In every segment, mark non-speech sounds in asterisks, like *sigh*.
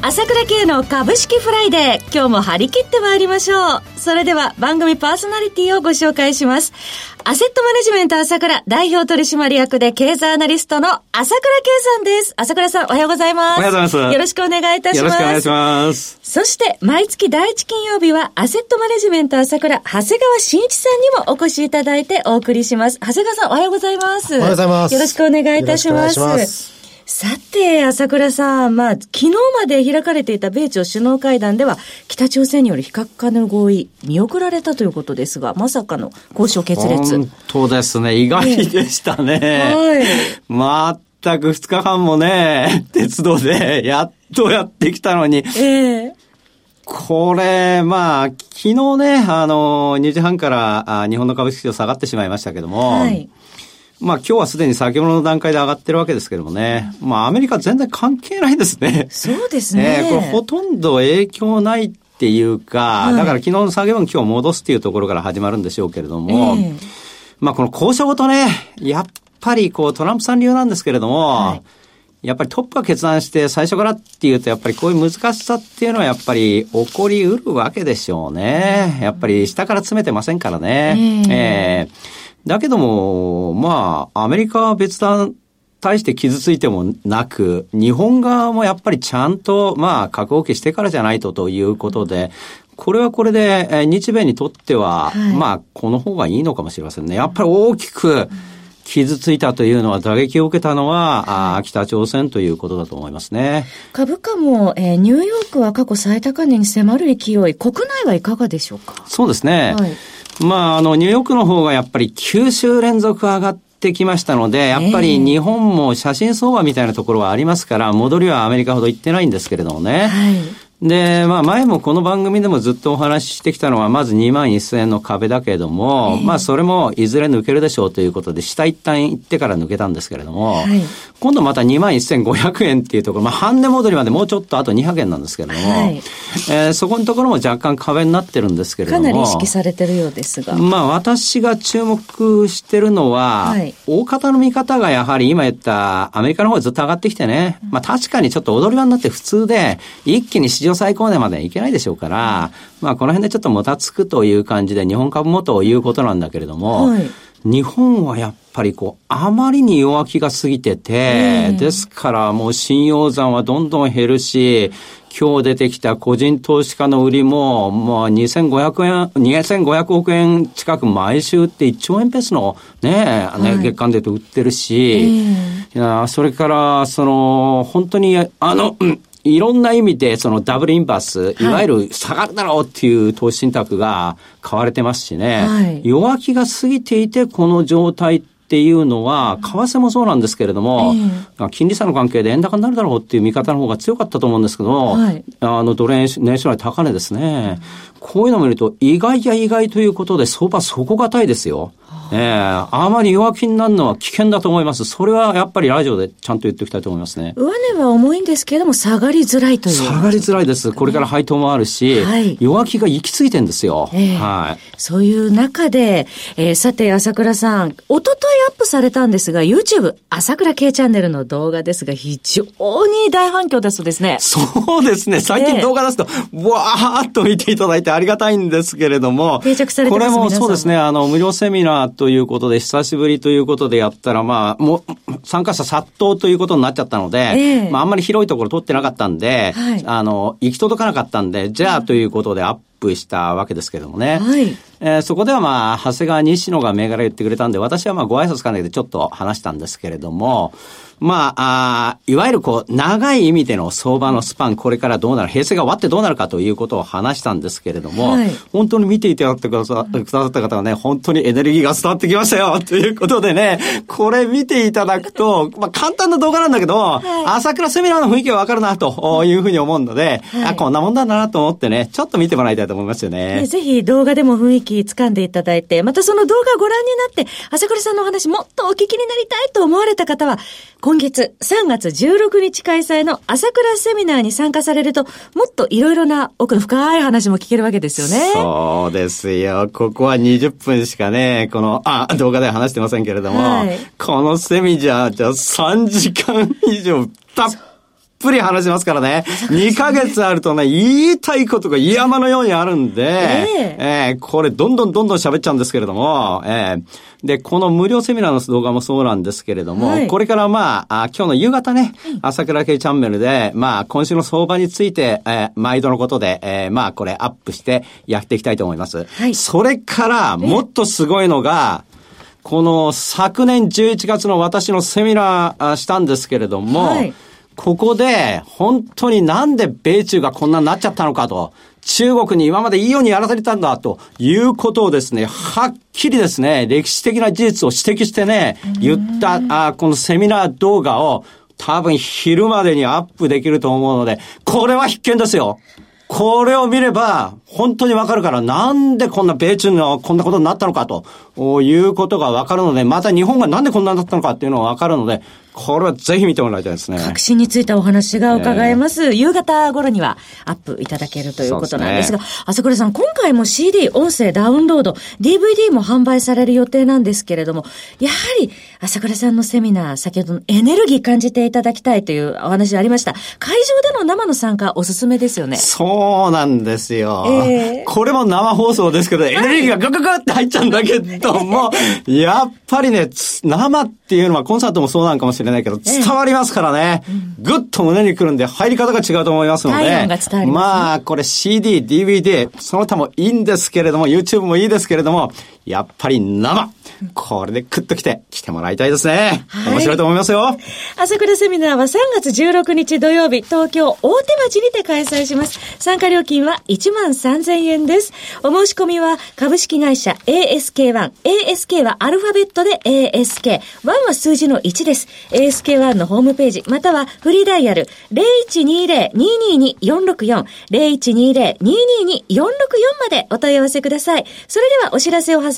朝倉慶の株式フライデー今日も張り切ってまいりましょうそれでは番組パーソナリティをご紹介しますアセットマネジメント朝倉代表取締役で経済アナリストの朝倉慶さんです。朝倉さんおはようございます。おはようございます。よろしくお願いいたします。よろしくお願いします。そして毎月第一金曜日はアセットマネジメント朝倉長谷川慎一さんにもお越しいただいてお送りします。長谷川さんおはようございます。おはようございます。よろしくお願いいたします。さて、朝倉さん、まあ、昨日まで開かれていた米朝首脳会談では、北朝鮮による非核化の合意、見送られたということですが、まさかの交渉決裂。本当ですね。意外でしたね。はい。全く2日間もね、鉄道でやっとやってきたのに。ええこれ、まあ、昨日ね、あの、2時半からあ日本の株式市場下がってしまいましたけども、はい、まあ今日はすでに先物の段階で上がってるわけですけどもね。まあアメリカ全然関係ないですね。そうですね。えー、これほとんど影響ないっていうか、はい、だから昨日の下げ分今日戻すっていうところから始まるんでしょうけれども、えー、まあこの交渉ごとね、やっぱりこうトランプさん流なんですけれども、はいやっぱりトップが決断して最初からっていうと、やっぱりこういう難しさっていうのはやっぱり起こりうるわけでしょうね。やっぱり下から詰めてませんからね。えー、えーだけども、まあ、アメリカは別段、対して傷ついてもなく、日本側もやっぱりちゃんと、まあ、核放棄してからじゃないとということで、これはこれで、日米にとっては、はい、まあ、この方がいいのかもしれませんね。やっぱり大きく、傷ついたというのは、打撃を受けたのは、あ北朝鮮ということだと思いますね。株価も、えー、ニューヨークは過去最高値に迫る勢い、国内はいかがでしょうか？そうですね。はいまあ、あの、ニューヨークの方がやっぱり9週連続上がってきましたので、やっぱり日本も写真相場みたいなところはありますから、戻りはアメリカほど行ってないんですけれどもね。はいで、まあ前もこの番組でもずっとお話ししてきたのは、まず2万1000円の壁だけれども、えー、まあそれもいずれ抜けるでしょうということで、下一旦行ってから抜けたんですけれども、はい、今度また2万1500円っていうところ、まあ半値戻りまでもうちょっとあと200円なんですけれども、はい、えー、そこのところも若干壁になってるんですけれども。かなり意識されてるようですが。まあ私が注目してるのは、はい、大方の見方がやはり今言ったアメリカの方ずっと上がってきてね、まあ確かにちょっと踊り場になって普通で、一気に市場最高値までいけないでしょうから、まあこの辺でちょっともたつくという感じで日本株もということなんだけれども、はい、日本はやっぱりこう、あまりに弱気が過ぎてて、ですからもう信用残はどんどん減るし、今日出てきた個人投資家の売りも、もう2500円、2500億円近く毎週って1兆円ペースのね、はい、月間でと売ってるし、いやそれから、その、本当に、あの、いろんな意味で、そのダブルインバース、い。わゆる下がるだろうっていう投資信託が買われてますしね、はい、弱気が過ぎていて、この状態っていうのは、為替もそうなんですけれども、えー、金利差の関係で円高になるだろうっていう見方の方が強かったと思うんですけども、はい、あの、ドル円年初来高値ですね。こういうのを見ると、意外や意外ということで、相場底堅いですよ。ええー、あまり弱気になるのは危険だと思います。それはやっぱりラジオでちゃんと言っておきたいと思いますね。上値は重いんですけれども、下がりづらいという、下がりづらいです。これから配当もあるし、はい、弱気が行き着いてんですよ。えー、はい。そういう中で、えー、さて、朝倉さん、おとといアップされたんですが、YouTube、朝倉 K チャンネルの動画ですが、非常に大反響だそうですね。そうですね。最近動画出すと、わーっと見ていただいてありがたいんですけれども、定着されてますこれもそうですね、あの、無料セミナーということで、久しぶりということでやったら、まあ、もう、参加者殺到ということになっちゃったので、えー、まあ、あんまり広いところ取ってなかったんで、はい、あの、行き届かなかったんで、じゃあということでアップしたわけですけどもね。はい、えー、そこではまあ、長谷川西野が銘柄言ってくれたんで、私はまあ、ご挨拶かねでちょっと話したんですけれども、まあ、あいわゆるこう、長い意味での相場のスパン、これからどうなる、平成が終わってどうなるかということを話したんですけれども、はい、本当に見ていただってくださった方はね、本当にエネルギーが伝わってきましたよ *laughs* ということでね、これ見ていただくと、まあ、簡単な動画なんだけど、はい、朝倉セミナーの雰囲気がわかるなというふうに思うので、はい、あ、こんなもんだなと思ってね、ちょっと見てもらいたいと思いますよね。ぜひ動画でも雰囲気掴んでいただいて、またその動画をご覧になって、朝倉さんのお話もっとお聞きになりたいと思われた方は、今月3月16日開催の朝倉セミナーに参加されると、もっといろいろな奥の深い話も聞けるわけですよね。そうですよ。ここは20分しかね、この、あ、動画では話してませんけれども、はい、このセミナーじゃ3時間以上たっぷり話しますからね。2ヶ月あるとね、言いたいことが山のようにあるんで、えー、えー、これどんどんどんどん喋っちゃうんですけれども、えー、で、この無料セミナーの動画もそうなんですけれども、はい、これからまあ、あ今日の夕方ね、朝倉系チャンネルで、まあ、今週の相場について、えー、毎度のことで、えー、まあ、これアップしてやっていきたいと思います。はい、それから、もっとすごいのが、この昨年11月の私のセミナーしたんですけれども、はいここで、本当になんで米中がこんなになっちゃったのかと、中国に今までいいようにやらされたんだということをですね、はっきりですね、歴史的な事実を指摘してね、言った、あこのセミナー動画を多分昼までにアップできると思うので、これは必見ですよ。これを見れば、本当にわかるから、なんでこんな米中のこんなことになったのかということがわかるので、また日本がなんでこんなになったのかっていうのがわかるので、これはぜひ見てもらいたいですね。確信についたお話が伺えます。えー、夕方頃にはアップいただけるということなんですが、朝倉さん、今回も CD、音声、ダウンロード、DVD も販売される予定なんですけれども、やはり朝倉さんのセミナー、先ほどのエネルギー感じていただきたいというお話ありました。会場での生の参加おすすめですよね。そうなんですよ。えー、これも生放送ですけど、エネルギーがガガガって入っちゃうんだけども、*laughs* やっぱりね、生っていうのはコンサートもそうなんかもしれないけど、伝わりますからね。ぐっと胸に来るんで、入り方が違うと思いますので。ままあ、これ CD、DVD、その他もいいんですけれども、YouTube もいいですけれども、やっぱり生。これでクッと来て、来てもらいたいですね。はい、面白いと思いますよ。朝倉セミナーは3月16日土曜日、東京大手町にて開催します。参加料金は1万3000円です。お申し込みは株式会社 ASK1。ASK はアルファベットで ASK。1は数字の1です。ASK1 のホームページ、またはフリーダイヤル0120-222-464。0120-222-464までお問い合わせください。それではお知らせを挟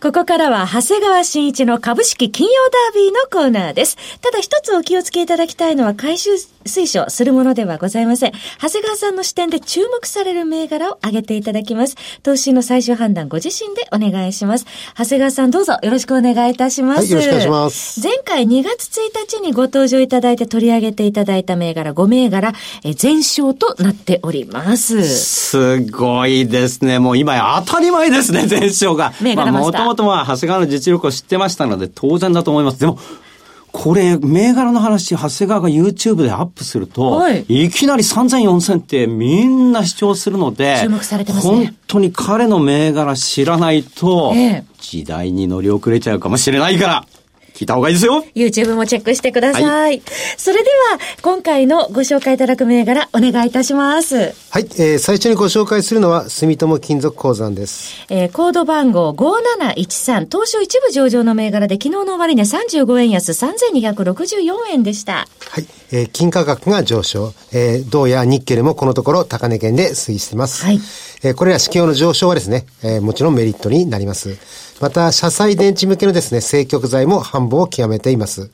ここからは、長谷川新一の株式金曜ダービーのコーナーです。ただ一つお気をつけいただきたいのは、回収推奨するものではございません。長谷川さんの視点で注目される銘柄を挙げていただきます。投資の最終判断ご自身でお願いします。長谷川さんどうぞよろしくお願いいたします。はい、よろしくお願いします。前回2月1日にご登場いただいて取り上げていただいた銘柄5銘柄、え全勝となっております。すごいですね。もう今や当たり前ですね、全勝が。銘柄まあ、もと長谷川の実力を知ってましたので当然だと思います。でも、これ、銘柄の話、長谷川が YouTube でアップすると、はい、いきなり3000、4000ってみんな視聴するので、注目されてますね。本当に彼の銘柄知らないと、時代に乗り遅れちゃうかもしれないから、聞いた方がいいですよ。YouTube もチェックしてください。はい、それでは、今回のご紹介いただく銘柄、お願いいたします。はい、えー、最初にご紹介するのは、住友金属鉱山です。えー、コード番号5713、東証一部上場の銘柄で、昨日の終値35円安3264円でした。はい、えー、金価格が上昇、えー、銅やニッケルもこのところ高値圏で推移しています。はい。えー、これら指標の上昇はですね、えー、もちろんメリットになります。また、車載電池向けのですね、正極材も繁忙を極めています。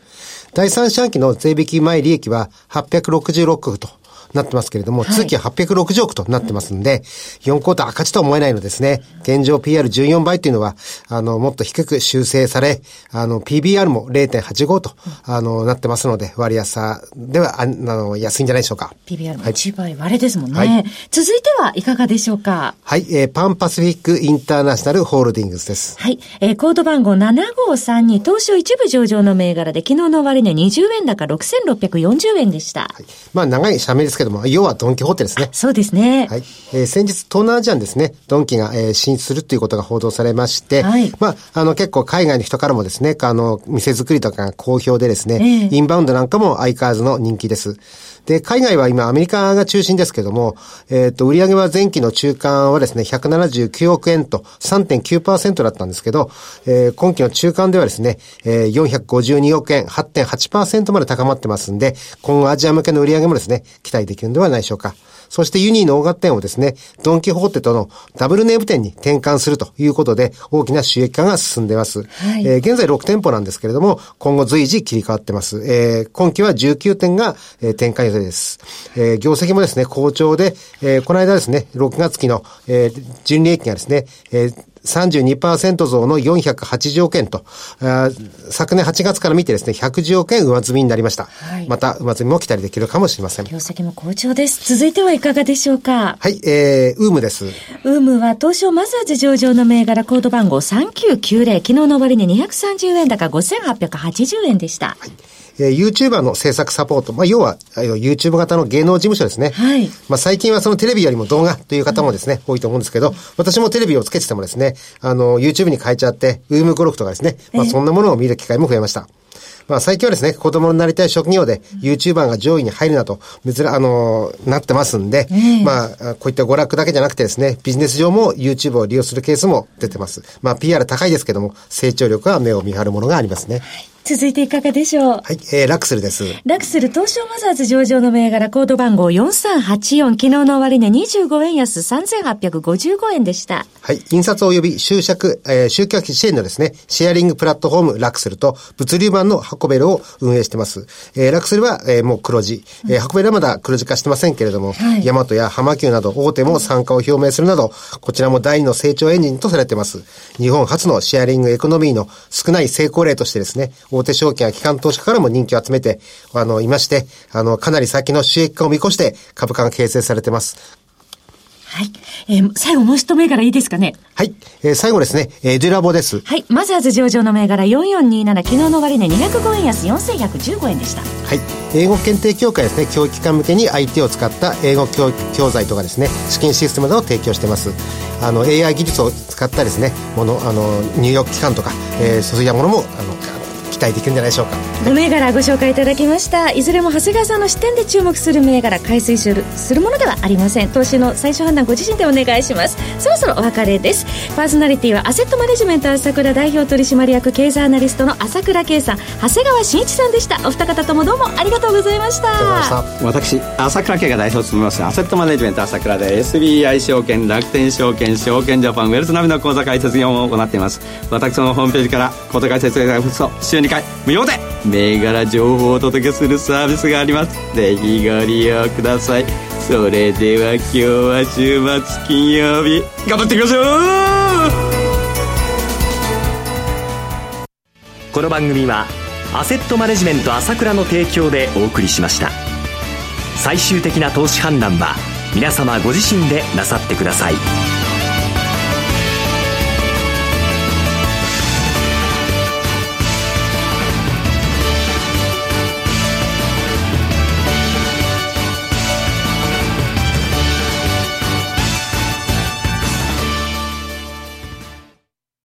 第三四半期の税引き前利益は866億となってますけれども、通期は860億となってますんで、4クォーター赤字とは思えないのですね。現状 PR14 倍っていうのは、あの、もっと低く修正され、あの、PBR も0.85と、あの、なってますので、割安さでは、あの、安いんじゃないでしょうか。PBR も1倍割れですもんね。はい、続いてはいかがでしょうか？はい、えー、パンパシフィックインターナショナルホールディングスです。はい、えー、コード番号7532、東証一部上場の銘柄で、昨日の終値20円高6640円でした。はい、まあ、長い社名ですけども、要はドンキホーテですね。そうですね。はい。えー、先日、東南アジアにですね、ドンキが、えー、進出するということが報道されまして、はい、まあ、あの、結構海外の人からもですね、あの、店作りとかが好評でですね、えー、インバウンドなんかも相変わらずの人気です。で、海外は今アメリカが中心ですけども、えっ、ー、と、売上は前期の中間はですね、179億円と3.9%だったんですけど、えー、今期の中間ではですね、えー、452億円、8.8%まで高まってますんで、今後アジア向けの売上もですね、期待できるんではないでしょうか。そしてユニーの大型店をですね、ドンキホーテとのダブルネーム店に転換するということで、大きな収益化が進んでます。はい、えー、現在6店舗なんですけれども、今後随時切り替わってます。えー、今期は19店が、えー、展開予定です。えー、業績もですね、好調で、えー、この間ですね、6月期の、えー、純利益がですね、えー32%増の480億円と、昨年8月から見てですね、110億円上積みになりました。はい、また、上積みも期待できるかもしれません。業績も好調です。続いてはいかがでしょうか？はい、えー、ウームです。ウームは東証マザーズ上場の銘柄コード番号3990、昨日の終値230円高5880円でした。はいえー、YouTuber の制作サポート、まあ、要は、YouTube 型の芸能事務所ですね。はい。まあ、最近はそのテレビよりも動画という方もですね、うん、多いと思うんですけど、私もテレビをつけててもですね、あの、YouTube に変えちゃって、ウームゴルフとかですね、まあ、そんなものを見る機会も増えました。まあ最近はですね、子供になりたい職業で YouTuber が上位に入るなと、珍、あのー、なってますんで、まあ、こういった娯楽だけじゃなくてですね、ビジネス上も YouTube を利用するケースも出てます。まあ PR 高いですけども、成長力は目を見張るものがありますね。はい続いていかがでしょう？はい、えー、ラクスルです。ラクスル東証マザーズ上場の銘柄コード番号4384、昨日の終値25円安3855円でした。はい、印刷及び集客、えー、集客支援のですね、シェアリングプラットフォームラクスルと物流版の箱ベルを運営してます。えー、ラクスルは、えー、もう黒字、えー、箱ベルはまだ黒字化してませんけれども、はい、ヤマトやハマキューなど大手も参加を表明するなど、こちらも第二の成長エンジンとされてます。日本初のシェアリングエコノミーの少ない成功例としてですね、大手証券や機関投資家からも人気を集めて、あの、いまして、あの、かなり先の収益化を見越して株価が形成されてます。はい。えー、最後もう一銘柄いいですかね？はい。えー、最後ですね、えー、デュラボです。はい。マザーズ上場の銘柄4427、昨日の終値205円安4115円でした。はい。英語検定協会ですね、教育機関向けに IT を使った英語教教材とかですね、試験システムなどを提供してます。あの、AI 技術を使ったですね、もの、あの、入浴機関とか、えー、そういったものも、あの、期待できるんじゃないでしょうか。5銘柄ご紹介いただきました。いずれも長谷川さんの視点で注目する銘柄買い推するするものではありません。投資の最終判断ご自身でお願いします。そろそろお別れです。パーソナリティはアセットマネジメント朝倉代表取締役経済アナリストの朝倉圭さん。長谷川慎一さんでした。お二方ともどうもありがとうございました。私朝倉圭が代表を務めますアセットマネジメント朝倉で SBI 証券楽天証券証券ジャパンウェルスナビの口座開設業務を行っています。私のホームページから口座開設が週2回無料で銘柄情報をお届けするサービスがあります。ぜひご利用ください。それでは今日は週末金曜日頑張っていきましょう!この番組はアセットマネジメント朝倉の提供でお送りしました。最終的な投資判断は皆様ご自身でなさってください。